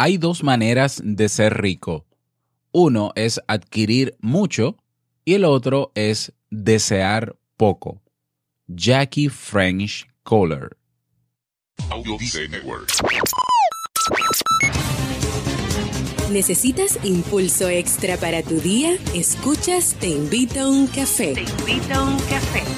Hay dos maneras de ser rico. Uno es adquirir mucho y el otro es desear poco. Jackie French Kohler. ¿Necesitas impulso extra para tu día? Escuchas Te invito a un café. Te invito a un café.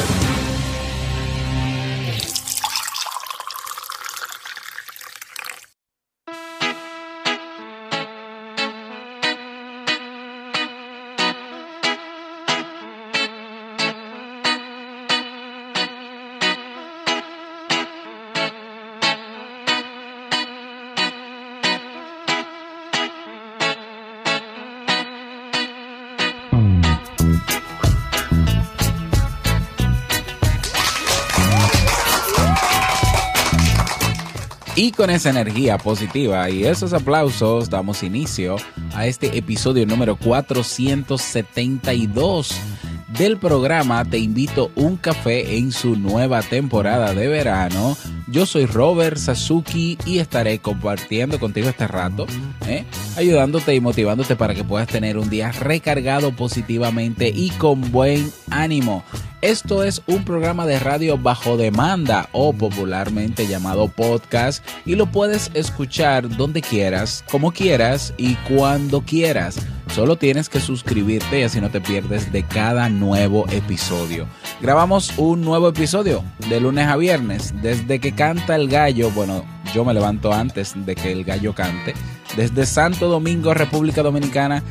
Y con esa energía positiva y esos aplausos damos inicio a este episodio número 472 del programa Te invito un café en su nueva temporada de verano. Yo soy Robert Sasuki y estaré compartiendo contigo este rato, ¿eh? ayudándote y motivándote para que puedas tener un día recargado positivamente y con buen ánimo. Esto es un programa de radio bajo demanda o popularmente llamado podcast y lo puedes escuchar donde quieras, como quieras y cuando quieras. Solo tienes que suscribirte y así no te pierdes de cada nuevo episodio. Grabamos un nuevo episodio de lunes a viernes. Desde que canta el gallo, bueno, yo me levanto antes de que el gallo cante. Desde Santo Domingo, República Dominicana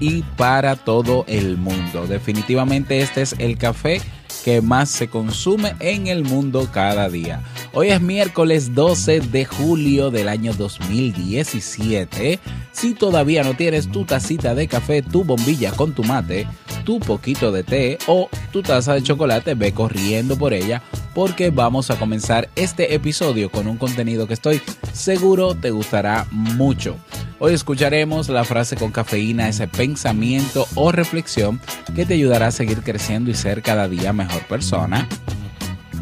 y para todo el mundo. Definitivamente este es el café que más se consume en el mundo cada día. Hoy es miércoles 12 de julio del año 2017. Si todavía no tienes tu tacita de café, tu bombilla con tu mate, tu poquito de té o tu taza de chocolate, ve corriendo por ella porque vamos a comenzar este episodio con un contenido que estoy seguro te gustará mucho. Hoy escucharemos la frase con cafeína, ese pensamiento o reflexión que te ayudará a seguir creciendo y ser cada día mejor persona.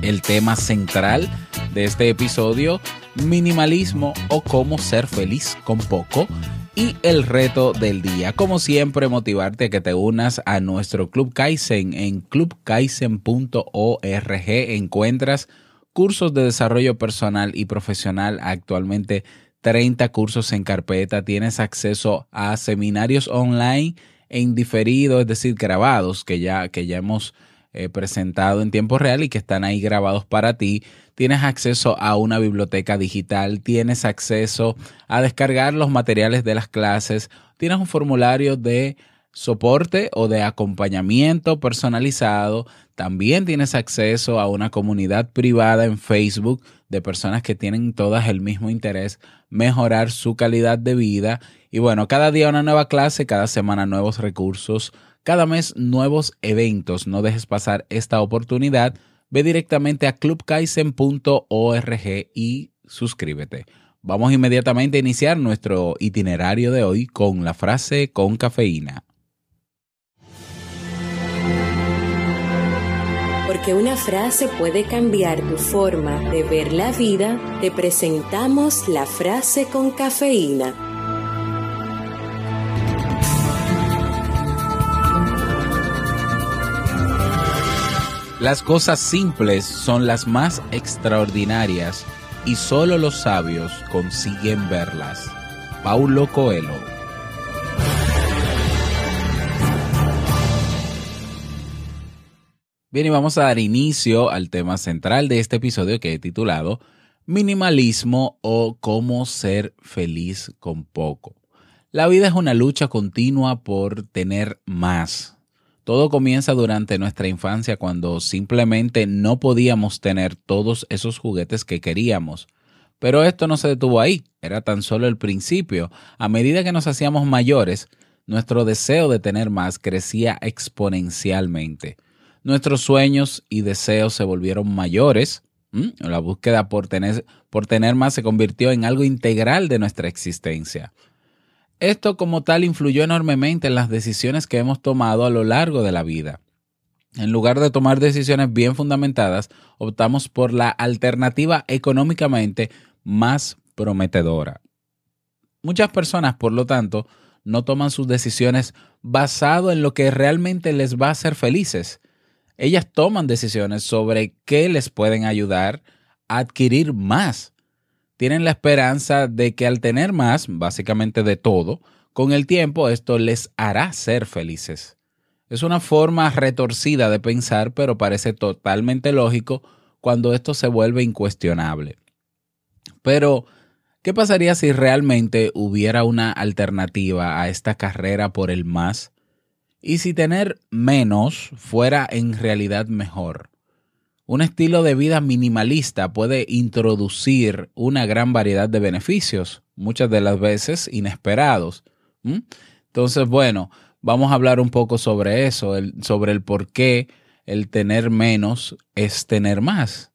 El tema central de este episodio, minimalismo o cómo ser feliz con poco. Y el reto del día, como siempre, motivarte a que te unas a nuestro Club Kaizen en clubkaizen.org. Encuentras cursos de desarrollo personal y profesional actualmente 30 cursos en carpeta, tienes acceso a seminarios online en diferido, es decir, grabados que ya, que ya hemos eh, presentado en tiempo real y que están ahí grabados para ti. Tienes acceso a una biblioteca digital, tienes acceso a descargar los materiales de las clases, tienes un formulario de soporte o de acompañamiento personalizado. También tienes acceso a una comunidad privada en Facebook de personas que tienen todas el mismo interés, mejorar su calidad de vida. Y bueno, cada día una nueva clase, cada semana nuevos recursos, cada mes nuevos eventos. No dejes pasar esta oportunidad. Ve directamente a clubkaisen.org y suscríbete. Vamos inmediatamente a iniciar nuestro itinerario de hoy con la frase con cafeína. Porque una frase puede cambiar tu forma de ver la vida, te presentamos la frase con cafeína. Las cosas simples son las más extraordinarias y solo los sabios consiguen verlas. Paulo Coelho Bien, y vamos a dar inicio al tema central de este episodio que he titulado Minimalismo o cómo ser feliz con poco. La vida es una lucha continua por tener más. Todo comienza durante nuestra infancia cuando simplemente no podíamos tener todos esos juguetes que queríamos. Pero esto no se detuvo ahí, era tan solo el principio. A medida que nos hacíamos mayores, nuestro deseo de tener más crecía exponencialmente. Nuestros sueños y deseos se volvieron mayores. La búsqueda por tener, por tener más se convirtió en algo integral de nuestra existencia. Esto como tal influyó enormemente en las decisiones que hemos tomado a lo largo de la vida. En lugar de tomar decisiones bien fundamentadas, optamos por la alternativa económicamente más prometedora. Muchas personas, por lo tanto, no toman sus decisiones basado en lo que realmente les va a hacer felices. Ellas toman decisiones sobre qué les pueden ayudar a adquirir más. Tienen la esperanza de que al tener más, básicamente de todo, con el tiempo esto les hará ser felices. Es una forma retorcida de pensar, pero parece totalmente lógico cuando esto se vuelve incuestionable. Pero, ¿qué pasaría si realmente hubiera una alternativa a esta carrera por el más? Y si tener menos fuera en realidad mejor. Un estilo de vida minimalista puede introducir una gran variedad de beneficios, muchas de las veces inesperados. Entonces, bueno, vamos a hablar un poco sobre eso, sobre el por qué el tener menos es tener más.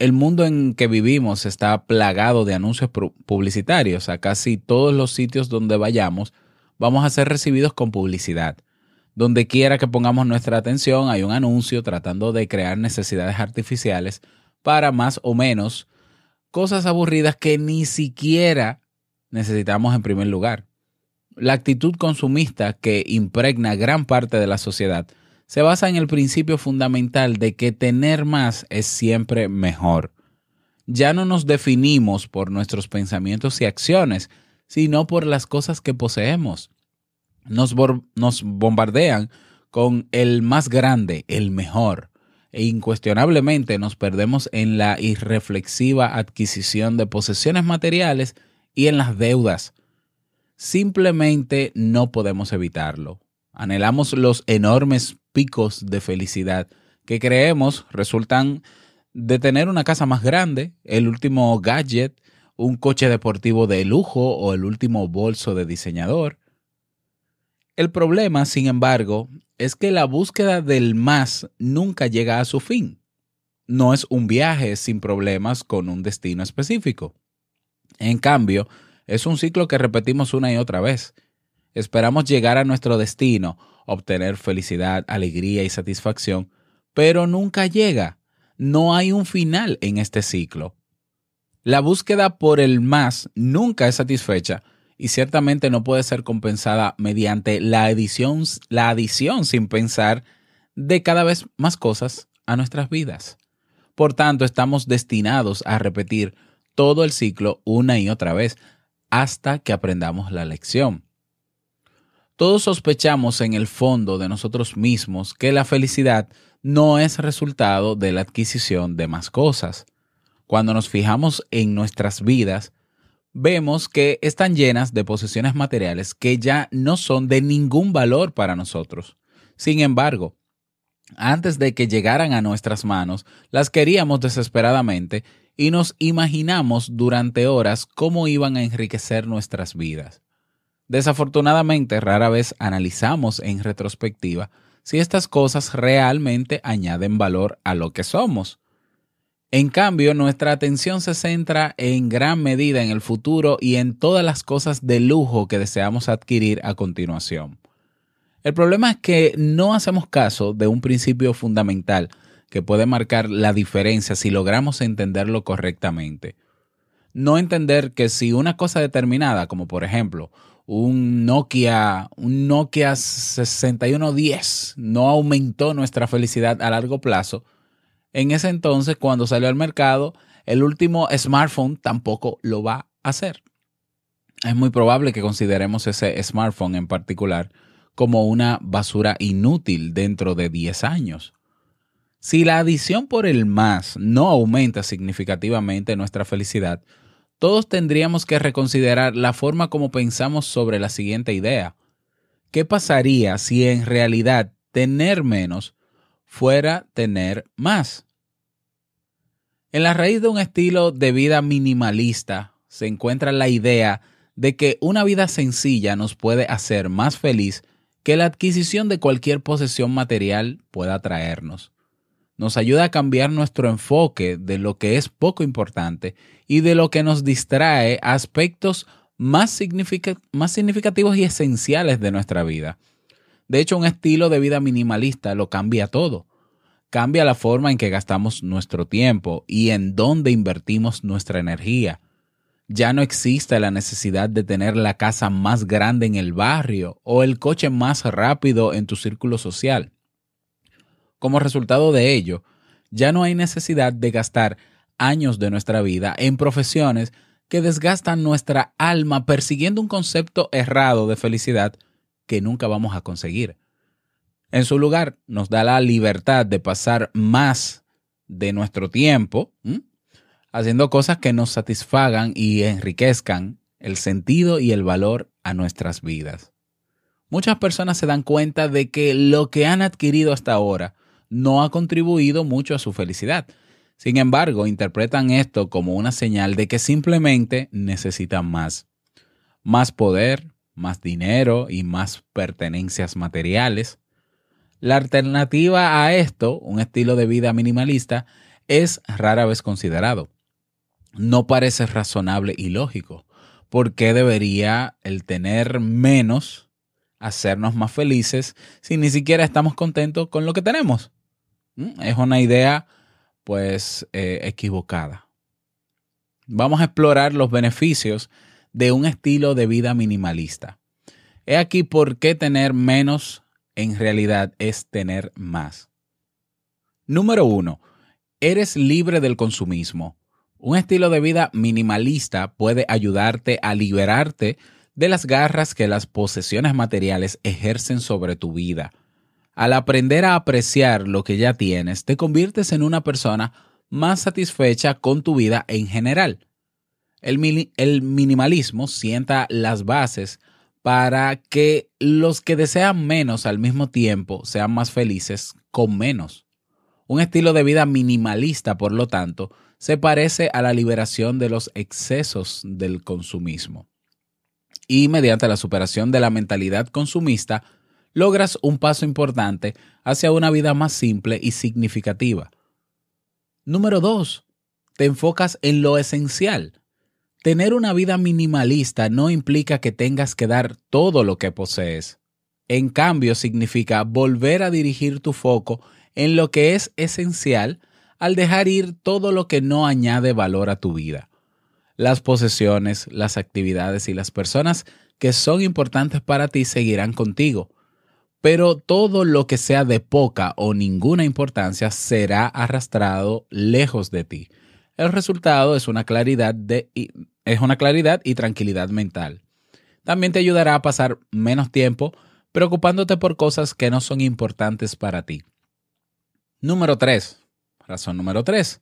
El mundo en que vivimos está plagado de anuncios publicitarios. A casi todos los sitios donde vayamos vamos a ser recibidos con publicidad. Donde quiera que pongamos nuestra atención hay un anuncio tratando de crear necesidades artificiales para más o menos cosas aburridas que ni siquiera necesitamos en primer lugar. La actitud consumista que impregna gran parte de la sociedad se basa en el principio fundamental de que tener más es siempre mejor. Ya no nos definimos por nuestros pensamientos y acciones, sino por las cosas que poseemos. Nos, bombardean con el más grande, el mejor, e incuestionablemente nos perdemos en la irreflexiva adquisición de posesiones materiales y en las deudas simplemente no podemos evitarlo. Anhelamos los enormes picos de felicidad que creemos resultan de tener una casa más grande, el último gadget, un coche deportivo de lujo o el último bolso de diseñador. El problema, sin embargo, es que la búsqueda del más nunca llega a su fin. No es un viaje sin problemas con un destino específico. En cambio, es un ciclo que repetimos una y otra vez. Esperamos llegar a nuestro destino, obtener felicidad, alegría y satisfacción, pero nunca llega. No hay un final en este ciclo. La búsqueda por el más nunca es satisfecha y ciertamente no puede ser compensada mediante la adición, la adición sin pensar de cada vez más cosas a nuestras vidas. Por tanto, estamos destinados a repetir todo el ciclo una y otra vez hasta que aprendamos la lección. Todos sospechamos en el fondo de nosotros mismos que la felicidad no es resultado de la adquisición de más cosas. Cuando nos fijamos en nuestras vidas, vemos que están llenas de posesiones materiales que ya no son de ningún valor para nosotros. Sin embargo, antes de que llegaran a nuestras manos, las queríamos desesperadamente y nos imaginamos durante horas cómo iban a enriquecer nuestras vidas. Desafortunadamente, rara vez analizamos en retrospectiva si estas cosas realmente añaden valor a lo que somos. En cambio, nuestra atención se centra en gran medida en el futuro y en todas las cosas de lujo que deseamos adquirir a continuación. El problema es que no hacemos caso de un principio fundamental que puede marcar la diferencia si logramos entenderlo correctamente. No entender que si una cosa determinada, como por ejemplo un Nokia, un Nokia 6110 no aumentó nuestra felicidad a largo plazo, en ese entonces cuando salió al mercado, el último smartphone tampoco lo va a hacer. Es muy probable que consideremos ese smartphone en particular como una basura inútil dentro de 10 años. Si la adición por el más no aumenta significativamente nuestra felicidad, todos tendríamos que reconsiderar la forma como pensamos sobre la siguiente idea. ¿Qué pasaría si en realidad tener menos fuera tener más? En la raíz de un estilo de vida minimalista se encuentra la idea de que una vida sencilla nos puede hacer más feliz que la adquisición de cualquier posesión material pueda traernos. Nos ayuda a cambiar nuestro enfoque de lo que es poco importante y de lo que nos distrae a aspectos más, significativos y esenciales de nuestra vida. De hecho, un estilo de vida minimalista lo cambia todo. Cambia la forma en que gastamos nuestro tiempo y en dónde invertimos nuestra energía ya no existe la necesidad de tener la casa más grande en el barrio o el coche más rápido en tu círculo social. Como resultado de ello, ya no hay necesidad de gastar años de nuestra vida en profesiones que desgastan nuestra alma persiguiendo un concepto errado de felicidad que nunca vamos a conseguir. En su lugar, nos da la libertad de pasar más de nuestro tiempo, haciendo cosas que nos satisfagan y enriquezcan el sentido y el valor a nuestras vidas. Muchas personas se dan cuenta de que lo que han adquirido hasta ahora no ha contribuido mucho a su felicidad. Sin embargo, interpretan esto como una señal de que simplemente necesitan más. Más poder, más dinero y más pertenencias materiales. La alternativa a esto, un estilo de vida minimalista, es rara vez considerado no parece razonable y lógico. ¿Por qué debería el tener menos hacernos más felices si ni siquiera estamos contentos con lo que tenemos? ¿Mm? Es una idea pues eh, equivocada. Vamos a explorar los beneficios de un estilo de vida minimalista. He aquí por qué tener menos en realidad es tener más. Número uno, eres libre del consumismo. Un estilo de vida minimalista puede ayudarte a liberarte de las garras que las posesiones materiales ejercen sobre tu vida. Al aprender a apreciar lo que ya tienes, te conviertes en una persona más satisfecha con tu vida en general. El, minimalismo sienta las bases para que los que desean menos al mismo tiempo sean más felices con menos. Un estilo de vida minimalista, por lo tanto, se parece a la liberación de los excesos del consumismo. Y mediante la superación de la mentalidad consumista, logras un paso importante hacia una vida más simple y significativa. Número 2. Te enfocas en lo esencial. Tener una vida minimalista no implica que tengas que dar todo lo que posees. En cambio, significa volver a dirigir tu foco en lo que es esencial al dejar ir todo lo que no añade valor a tu vida. Las posesiones, las actividades y las personas que son importantes para ti seguirán contigo, pero todo lo que sea de poca o ninguna importancia será arrastrado lejos de ti. El resultado es una claridad, es una claridad y tranquilidad mental. También te ayudará a pasar menos tiempo preocupándote por cosas que no son importantes para ti. Número 3. Razón número tres,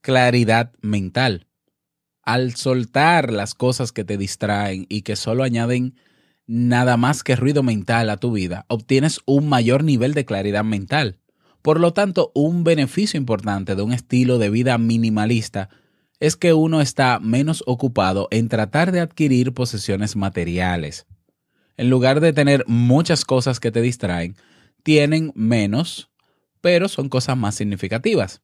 claridad mental. Al soltar las cosas que te distraen y que solo añaden nada más que ruido mental a tu vida, obtienes un mayor nivel de claridad mental. Por lo tanto, un beneficio importante de un estilo de vida minimalista es que uno está menos ocupado en tratar de adquirir posesiones materiales. En lugar de tener muchas cosas que te distraen, tienen menos pero son cosas más significativas.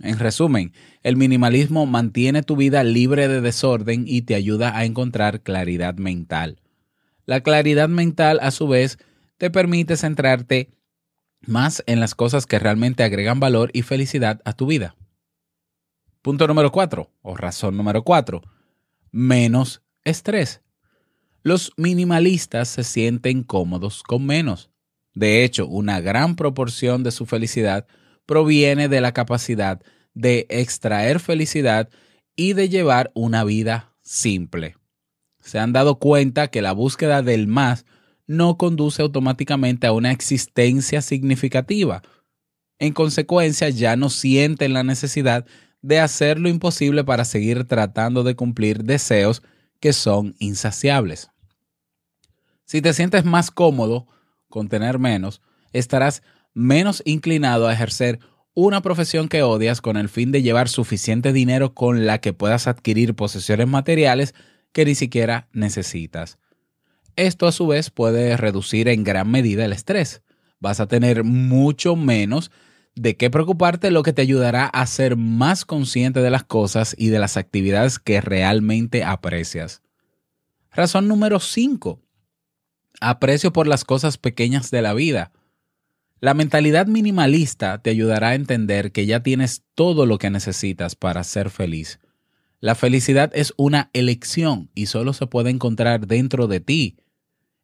En resumen, el minimalismo mantiene tu vida libre de desorden y te ayuda a encontrar claridad mental. La claridad mental, a su vez, te permite centrarte más en las cosas que realmente agregan valor y felicidad a tu vida. Punto número cuatro, o razón número cuatro, menos estrés. Los minimalistas se sienten cómodos con menos. De hecho, una gran proporción de su felicidad proviene de la capacidad de extraer felicidad y de llevar una vida simple. Se han dado cuenta que la búsqueda del más no conduce automáticamente a una existencia significativa. En consecuencia, ya no sienten la necesidad de hacer lo imposible para seguir tratando de cumplir deseos que son insaciables. Si te sientes más cómodo con tener menos, estarás menos inclinado a ejercer una profesión que odias con el fin de llevar suficiente dinero con la que puedas adquirir posesiones materiales que ni siquiera necesitas. Esto a su vez puede reducir en gran medida el estrés. Vas a tener mucho menos de qué preocuparte, lo que te ayudará a ser más consciente de las cosas y de las actividades que realmente aprecias. Razón número 5. Aprecio por las cosas pequeñas de la vida. La mentalidad minimalista te ayudará a entender que ya tienes todo lo que necesitas para ser feliz. La felicidad es una elección y solo se puede encontrar dentro de ti.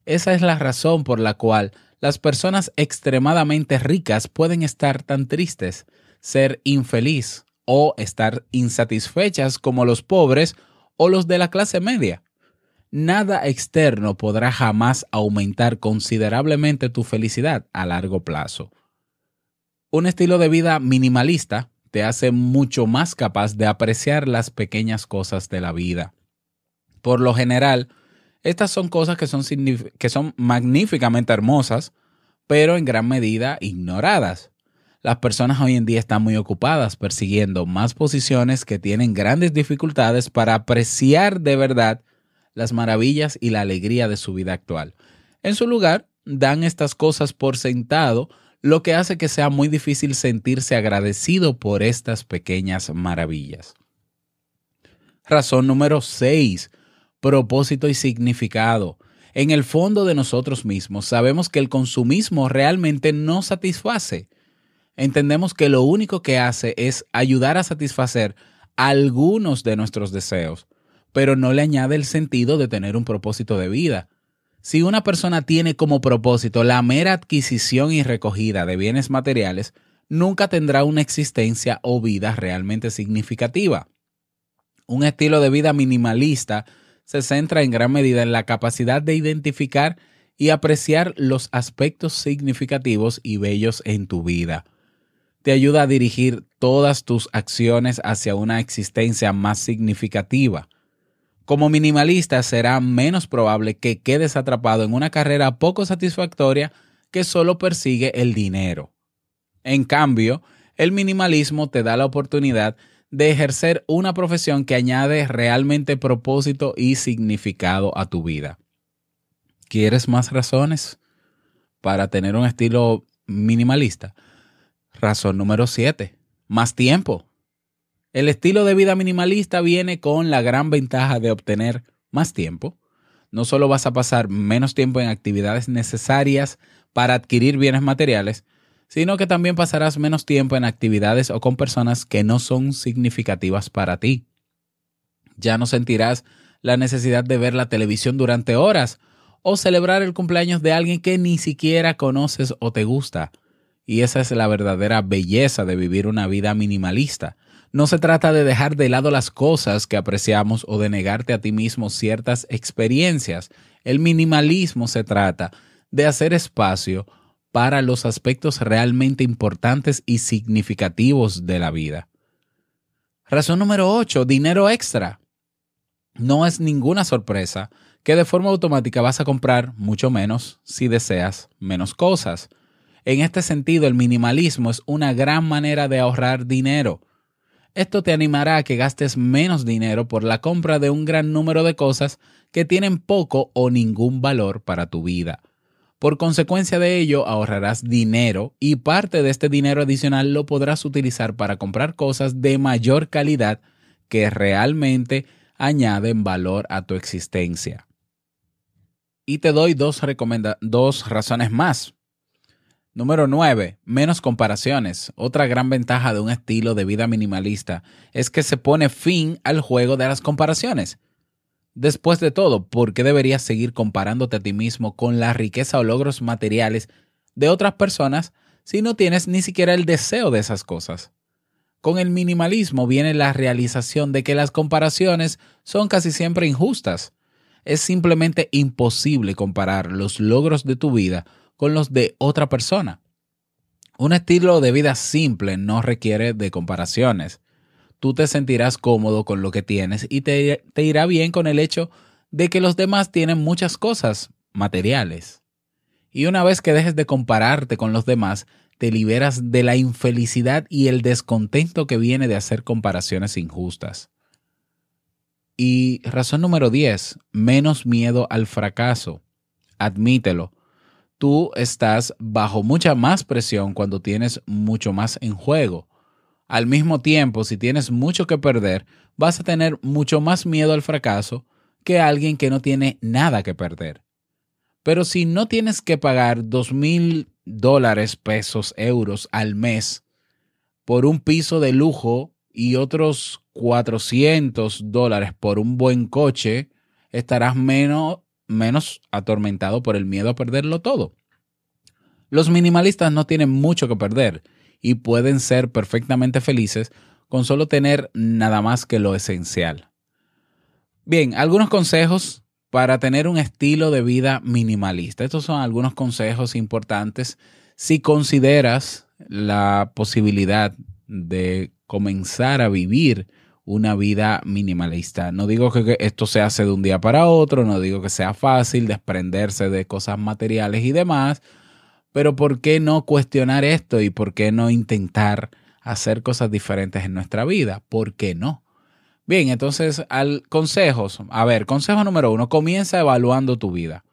Esa es la razón por la cual las personas extremadamente ricas pueden estar tan tristes, ser infeliz o estar insatisfechas como los pobres o los de la clase media. Nada externo podrá jamás aumentar considerablemente tu felicidad a largo plazo. Un estilo de vida minimalista te hace mucho más capaz de apreciar las pequeñas cosas de la vida. Por lo general, estas son cosas que son, que son magníficamente hermosas, pero en gran medida ignoradas. Las personas hoy en día están muy ocupadas persiguiendo más posiciones que tienen grandes dificultades para apreciar de verdad las maravillas y la alegría de su vida actual. En su lugar, dan estas cosas por sentado, lo que hace que sea muy difícil sentirse agradecido por estas pequeñas maravillas. Razón número 6 propósito y significado. En el fondo de nosotros mismos sabemos que el consumismo realmente no satisface. Entendemos que lo único que hace es ayudar a satisfacer algunos de nuestros deseos, pero no le añade el sentido de tener un propósito de vida. Si una persona tiene como propósito la mera adquisición y recogida de bienes materiales, nunca tendrá una existencia o vida realmente significativa. Un estilo de vida minimalista se centra en gran medida en la capacidad de identificar y apreciar los aspectos significativos y bellos en tu vida. Te ayuda a dirigir todas tus acciones hacia una existencia más significativa. Como minimalista será menos probable que quedes atrapado en una carrera poco satisfactoria que solo persigue el dinero. En cambio, el minimalismo te da la oportunidad de ejercer una profesión que añade realmente propósito y significado a tu vida. ¿Quieres más razones para tener un estilo minimalista? Razón número 7. Más tiempo. El estilo de vida minimalista viene con la gran ventaja de obtener más tiempo. No solo vas a pasar menos tiempo en actividades necesarias para adquirir bienes materiales, sino que también pasarás menos tiempo en actividades o con personas que no son significativas para ti. Ya no sentirás la necesidad de ver la televisión durante horas o celebrar el cumpleaños de alguien que ni siquiera conoces o te gusta. Y esa es la verdadera belleza de vivir una vida minimalista. No se trata de dejar de lado las cosas que apreciamos o de negarte a ti mismo ciertas experiencias. El minimalismo se trata de hacer espacio para los aspectos realmente importantes y significativos de la vida. Razón número 8, dinero extra. No es ninguna sorpresa que de forma automática vas a comprar mucho menos si deseas menos cosas. En este sentido, el minimalismo es una gran manera de ahorrar dinero. Esto te animará a que gastes menos dinero por la compra de un gran número de cosas que tienen poco o ningún valor para tu vida. Por consecuencia de ello, ahorrarás dinero y parte de este dinero adicional lo podrás utilizar para comprar cosas de mayor calidad que realmente añaden valor a tu existencia. Y te doy dos, dos razones más. Número 9. Menos comparaciones. Otra gran ventaja de un estilo de vida minimalista es que se pone fin al juego de las comparaciones. Después de todo, ¿por qué deberías seguir comparándote a ti mismo con la riqueza o logros materiales de otras personas si no tienes ni siquiera el deseo de esas cosas? Con el minimalismo viene la realización de que las comparaciones son casi siempre injustas. Es simplemente imposible comparar los logros de tu vida con los de otra persona. Un estilo de vida simple no requiere de comparaciones tú te sentirás cómodo con lo que tienes y te, irá bien con el hecho de que los demás tienen muchas cosas materiales. Y una vez que dejes de compararte con los demás, te liberas de la infelicidad y el descontento que viene de hacer comparaciones injustas. Y razón número 10, menos miedo al fracaso. admítelo. Tú estás bajo mucha más presión cuando tienes mucho más en juego. Al mismo tiempo, si tienes mucho que perder, vas a tener mucho más miedo al fracaso que alguien que no tiene nada que perder. Pero si no tienes que pagar dos mil dólares, pesos, euros al mes por un piso de lujo y otros 400 dólares por un buen coche, estarás menos, menos atormentado por el miedo a perderlo todo. Los minimalistas no tienen mucho que perder y pueden ser perfectamente felices con solo tener nada más que lo esencial. Bien, algunos consejos para tener un estilo de vida minimalista. Estos son algunos consejos importantes si consideras la posibilidad de comenzar a vivir una vida minimalista. No digo que esto se hace de un día para otro, no digo que sea fácil desprenderse de cosas materiales y demás, pero ¿por qué no cuestionar esto y por qué no intentar hacer cosas diferentes en nuestra vida? ¿Por qué no? Bien, entonces, al consejos. A ver, consejo número uno, comienza evaluando tu vida.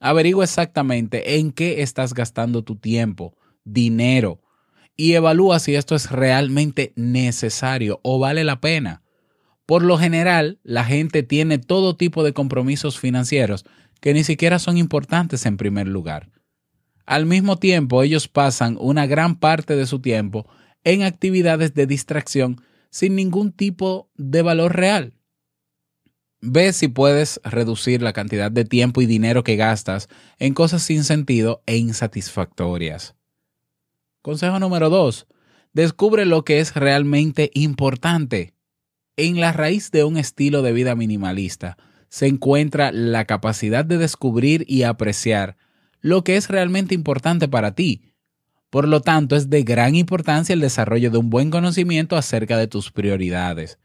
Averigua exactamente en qué estás gastando tu tiempo, dinero, y evalúa si esto es realmente necesario o vale la pena. Por lo general, la gente tiene todo tipo de compromisos financieros que ni siquiera son importantes en primer lugar. Al mismo tiempo, ellos pasan una gran parte de su tiempo en actividades de distracción sin ningún tipo de valor real. Ve si puedes reducir la cantidad de tiempo y dinero que gastas en cosas sin sentido e insatisfactorias. Consejo número dos. Descubre lo que es realmente importante. En la raíz de un estilo de vida minimalista se encuentra la capacidad de descubrir y apreciar lo que es realmente importante para ti. Por lo tanto, es de gran importancia el desarrollo de un buen conocimiento acerca de tus prioridades.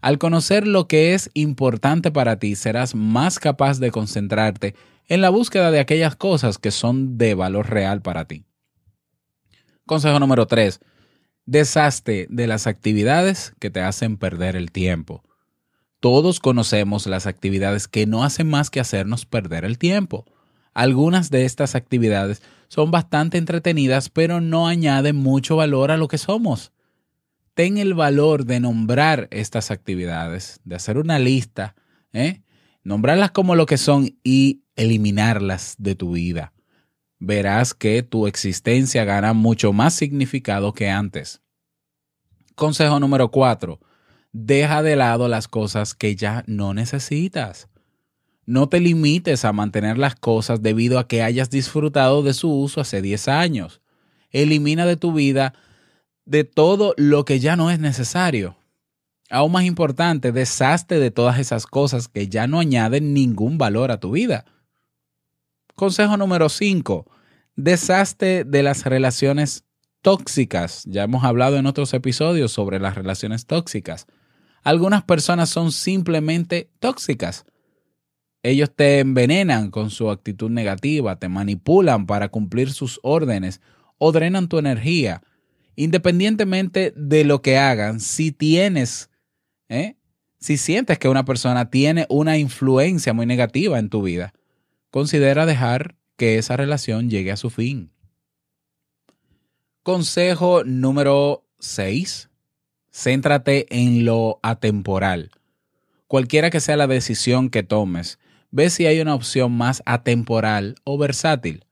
Al conocer lo que es importante para ti, serás más capaz de concentrarte en la búsqueda de aquellas cosas que son de valor real para ti. Consejo número 3. Deshazte de las actividades que te hacen perder el tiempo. Todos conocemos las actividades que no hacen más que hacernos perder el tiempo. Algunas de estas actividades son bastante entretenidas, pero no añaden mucho valor a lo que somos. Ten el valor de nombrar estas actividades, de hacer una lista, ¿eh? nombrarlas como lo que son y eliminarlas de tu vida verás que tu existencia gana mucho más significado que antes. Consejo número 4. Deja de lado las cosas que ya no necesitas. No te limites a mantener las cosas debido a que hayas disfrutado de su uso hace 10 años. Elimina de tu vida de todo lo que ya no es necesario. Aún más importante, deshazte de todas esas cosas que ya no añaden ningún valor a tu vida. Consejo número 5. Deshazte de las relaciones tóxicas. Ya hemos hablado en otros episodios sobre las relaciones tóxicas. Algunas personas son simplemente tóxicas. Ellos te envenenan con su actitud negativa, te manipulan para cumplir sus órdenes o drenan tu energía. Independientemente de lo que hagan, si tienes, ¿eh? si sientes que una persona tiene una influencia muy negativa en tu vida, considera dejar que esa relación llegue a su fin. Consejo número 6. Céntrate en lo atemporal. Cualquiera que sea la decisión que tomes, ve si hay una opción más atemporal o versátil.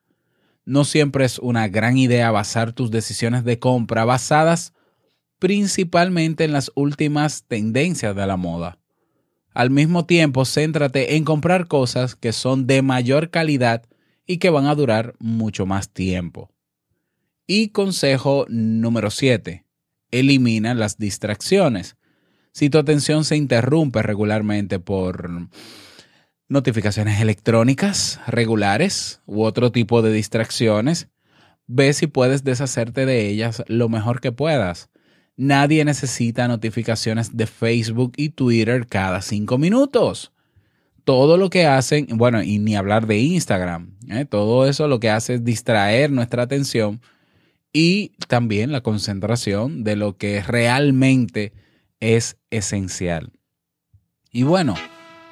No siempre es una gran idea basar tus decisiones de compra basadas principalmente en las últimas tendencias de la moda. Al mismo tiempo, céntrate en comprar cosas que son de mayor calidad y que van a durar mucho más tiempo. Y consejo número 7. Elimina las distracciones. Si tu atención se interrumpe regularmente por notificaciones electrónicas regulares u otro tipo de distracciones, ve si puedes deshacerte de ellas lo mejor que puedas. Nadie necesita notificaciones de Facebook y Twitter cada cinco minutos. Todo lo que hacen, bueno, y ni hablar de Instagram, ¿eh? todo eso lo que hace es distraer nuestra atención y también la concentración de lo que realmente es esencial. Y bueno,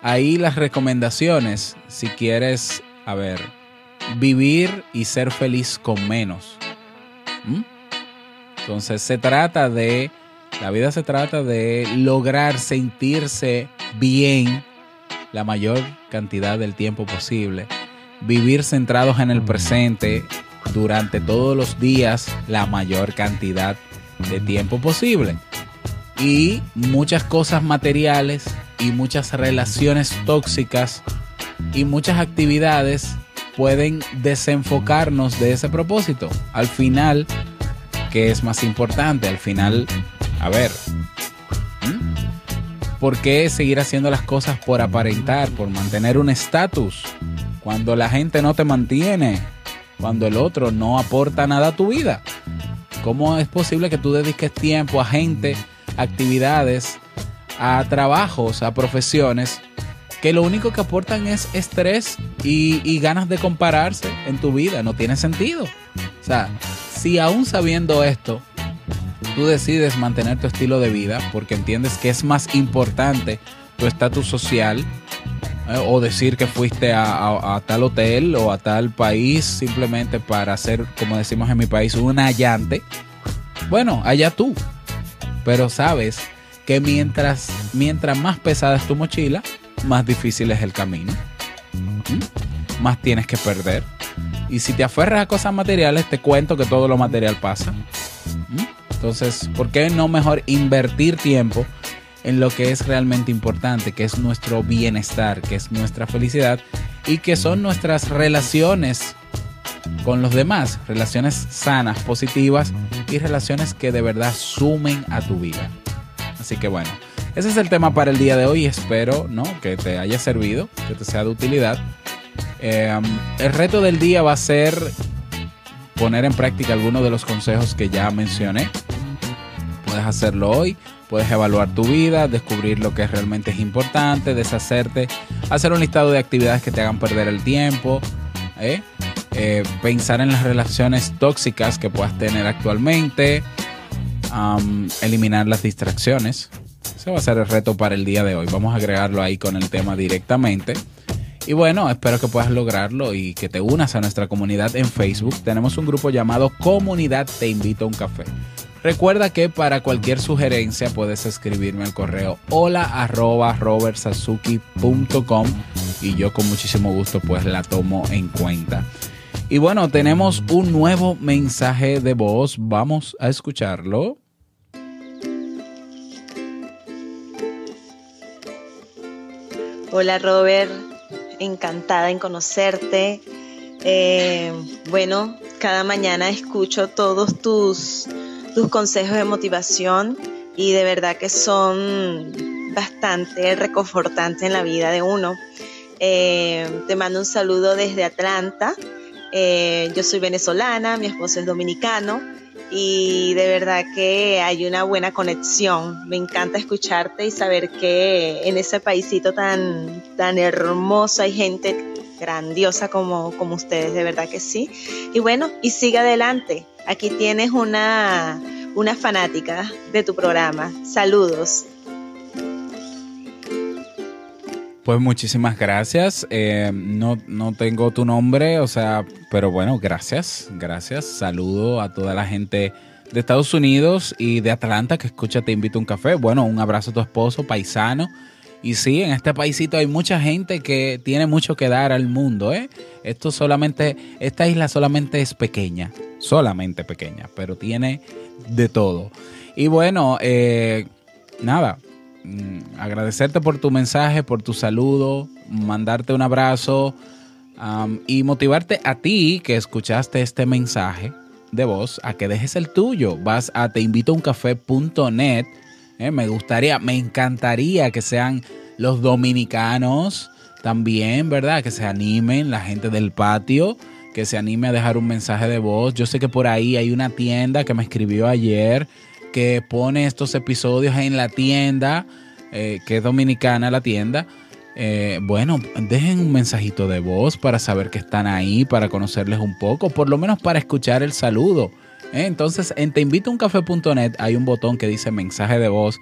ahí las recomendaciones, si quieres a ver, vivir y ser feliz con menos. ¿Mm? Entonces se trata de, la vida se trata de lograr sentirse bien la mayor cantidad del tiempo posible, vivir centrados en el presente durante todos los días la mayor cantidad de tiempo posible. Y muchas cosas materiales y muchas relaciones tóxicas y muchas actividades pueden desenfocarnos de ese propósito. Al final, ¿qué es más importante? Al final, a ver, ¿por qué seguir haciendo las cosas por aparentar, por mantener un estatus? Cuando la gente no te mantiene, cuando el otro no aporta nada a tu vida. ¿Cómo es posible que tú dediques tiempo a gente, actividades, a trabajos, a profesiones que lo único que aportan es estrés y, ganas de compararse en tu vida. No tiene sentido. O sea, si aún sabiendo esto, tú decides mantener tu estilo de vida porque entiendes que es más importante tu estatus social eh, o decir que fuiste a, tal hotel o a tal país simplemente para hacer, como decimos en mi país, un allante. Bueno, allá tú. Pero sabes que mientras, mientras más pesada es tu mochila, más difícil es el camino. ¿Mm? Más tienes que perder. Y si te aferras a cosas materiales, te cuento que todo lo material pasa. ¿Mm? Entonces, ¿por qué no mejor invertir tiempo en lo que es realmente importante, que es nuestro bienestar, que es nuestra felicidad y que son nuestras relaciones con los demás, relaciones sanas, positivas y relaciones que de verdad sumen a tu vida. Así que bueno, ese es el tema para el día de hoy. Espero ¿no? que te haya servido, que te sea de utilidad. Em, el reto del día va a ser poner en práctica algunos de los consejos que ya mencioné. Puedes hacerlo hoy, puedes evaluar tu vida, descubrir lo que realmente es importante, deshacerte, hacer un listado de actividades que te hagan perder el tiempo, ¿eh? Eh, pensar en las relaciones tóxicas que puedas tener actualmente, eliminar las distracciones, ese va a ser el reto para el día de hoy. Vamos a agregarlo ahí con el tema directamente. Y bueno, espero que puedas lograrlo y que te unas a nuestra comunidad en Facebook. Tenemos un grupo llamado Comunidad Te Invito a un Café. Recuerda que para cualquier sugerencia puedes escribirme al correo hola arroba y yo con muchísimo gusto pues la tomo en cuenta. Y bueno, tenemos un nuevo mensaje de voz. Vamos a escucharlo. Hola Robert, encantada en conocerte. Eh, bueno, cada mañana escucho todos tus, tus consejos de motivación y de verdad que son bastante reconfortantes en la vida de uno. Eh, te mando un saludo desde Atlanta. Eh, yo soy venezolana, mi esposo es dominicano y de verdad que hay una buena conexión. Me encanta escucharte y saber que en ese paísito tan, tan hermoso hay gente grandiosa como, como ustedes, de verdad que sí. Y bueno, y sigue adelante. Aquí tienes una, una fanática de tu programa. Saludos. Pues muchísimas gracias. Eh, no, no tengo tu nombre, o sea, pero bueno, gracias, gracias. Saludo a toda la gente de Estados Unidos y de Atlanta que escucha Te invito a un café. Bueno, un abrazo a tu esposo, paisano. Y sí, en este paísito hay mucha gente que tiene mucho que dar al mundo, ¿eh? Esto solamente, esta isla solamente es pequeña, solamente pequeña, pero tiene de todo. Y bueno, eh, nada, agradecerte por tu mensaje, por tu saludo, mandarte un abrazo y motivarte a ti que escuchaste este mensaje de voz a que dejes el tuyo. Vas a teinvitouncafé.net. Eh, me gustaría, me encantaría que sean los dominicanos también, ¿verdad? Que se animen, la gente del patio, que se anime a dejar un mensaje de voz. Yo sé que por ahí hay una tienda que me escribió ayer que pone estos episodios en la tienda, eh, que es dominicana la tienda. Eh, bueno, dejen un mensajito de voz para saber que están ahí, para conocerles un poco, por lo menos para escuchar el saludo. ¿eh? Entonces, en teinvitouncafé.net hay un botón que dice mensaje de voz.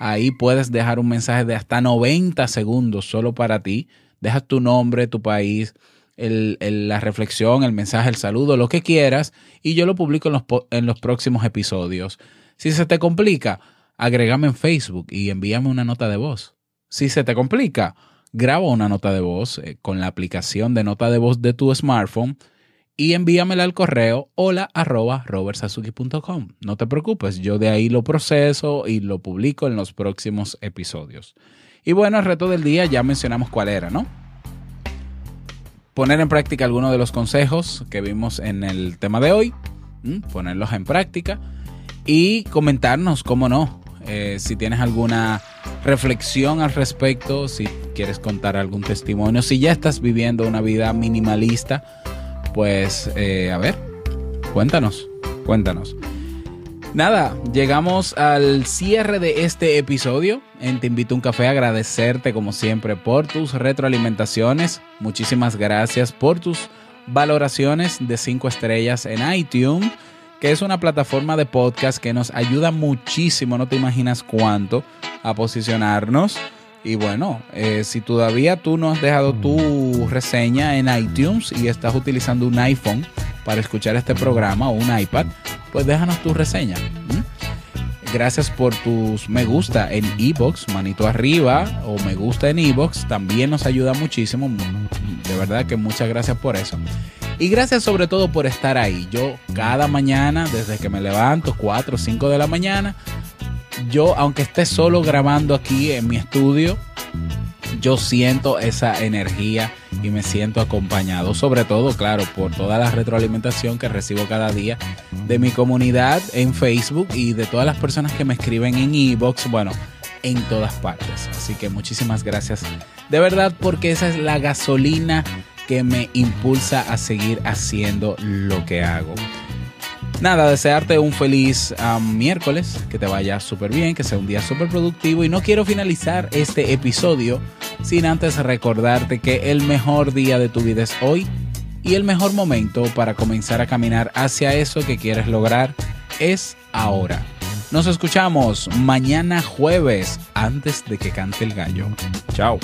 Ahí puedes dejar un mensaje de hasta 90 segundos solo para ti. Dejas tu nombre, tu país, la reflexión, el mensaje, el saludo, lo que quieras, y yo lo publico en los, en los próximos episodios. Si se te complica, agrégame en Facebook y envíame una nota de voz. Si se te complica, graba una nota de voz eh, con la aplicación de nota de voz de tu smartphone y envíamela al correo hola arroba. No te preocupes, yo de ahí lo proceso y lo publico en los próximos episodios. Y bueno, el reto del día ya mencionamos cuál era, ¿no? Poner en práctica algunos de los consejos que vimos en el tema de hoy, ponerlos en práctica y comentarnos, cómo no, eh, si tienes alguna reflexión al respecto, si quieres contar algún testimonio, si ya estás viviendo una vida minimalista, pues eh, a ver, cuéntanos, cuéntanos. Nada, llegamos al cierre de este episodio. En Te invito a un café, agradecerte como siempre por tus retroalimentaciones. Muchísimas gracias por tus valoraciones de 5 estrellas en iTunes que es una plataforma de podcast que nos ayuda muchísimo, no te imaginas cuánto, a posicionarnos. Y bueno, eh, si todavía tú no has dejado tu reseña en iTunes y estás utilizando un iPhone para escuchar este programa o un iPad, pues déjanos tu reseña. Gracias por tus me gusta en iBox, manito arriba o me gusta en iBox, también nos ayuda muchísimo. De verdad que muchas gracias por eso. Y gracias sobre todo por estar ahí. Yo cada mañana, desde que me levanto, 4 o 5 de la mañana, yo, aunque esté solo grabando aquí en mi estudio, yo siento esa energía y me siento acompañado, sobre todo, claro, por toda la retroalimentación que recibo cada día de mi comunidad en Facebook y de todas las personas que me escriben en Ebox, bueno, en todas partes. Así que muchísimas gracias de verdad porque esa es la gasolina que me impulsa a seguir haciendo lo que hago nada, desearte un feliz um, miércoles, que te vaya súper bien, que sea un día súper productivo y no quiero finalizar este episodio sin antes recordarte que el mejor día de tu vida es hoy y el mejor momento para comenzar a caminar hacia eso que quieres lograr es ahora. Nos escuchamos mañana jueves antes de que cante el gallo. Chao.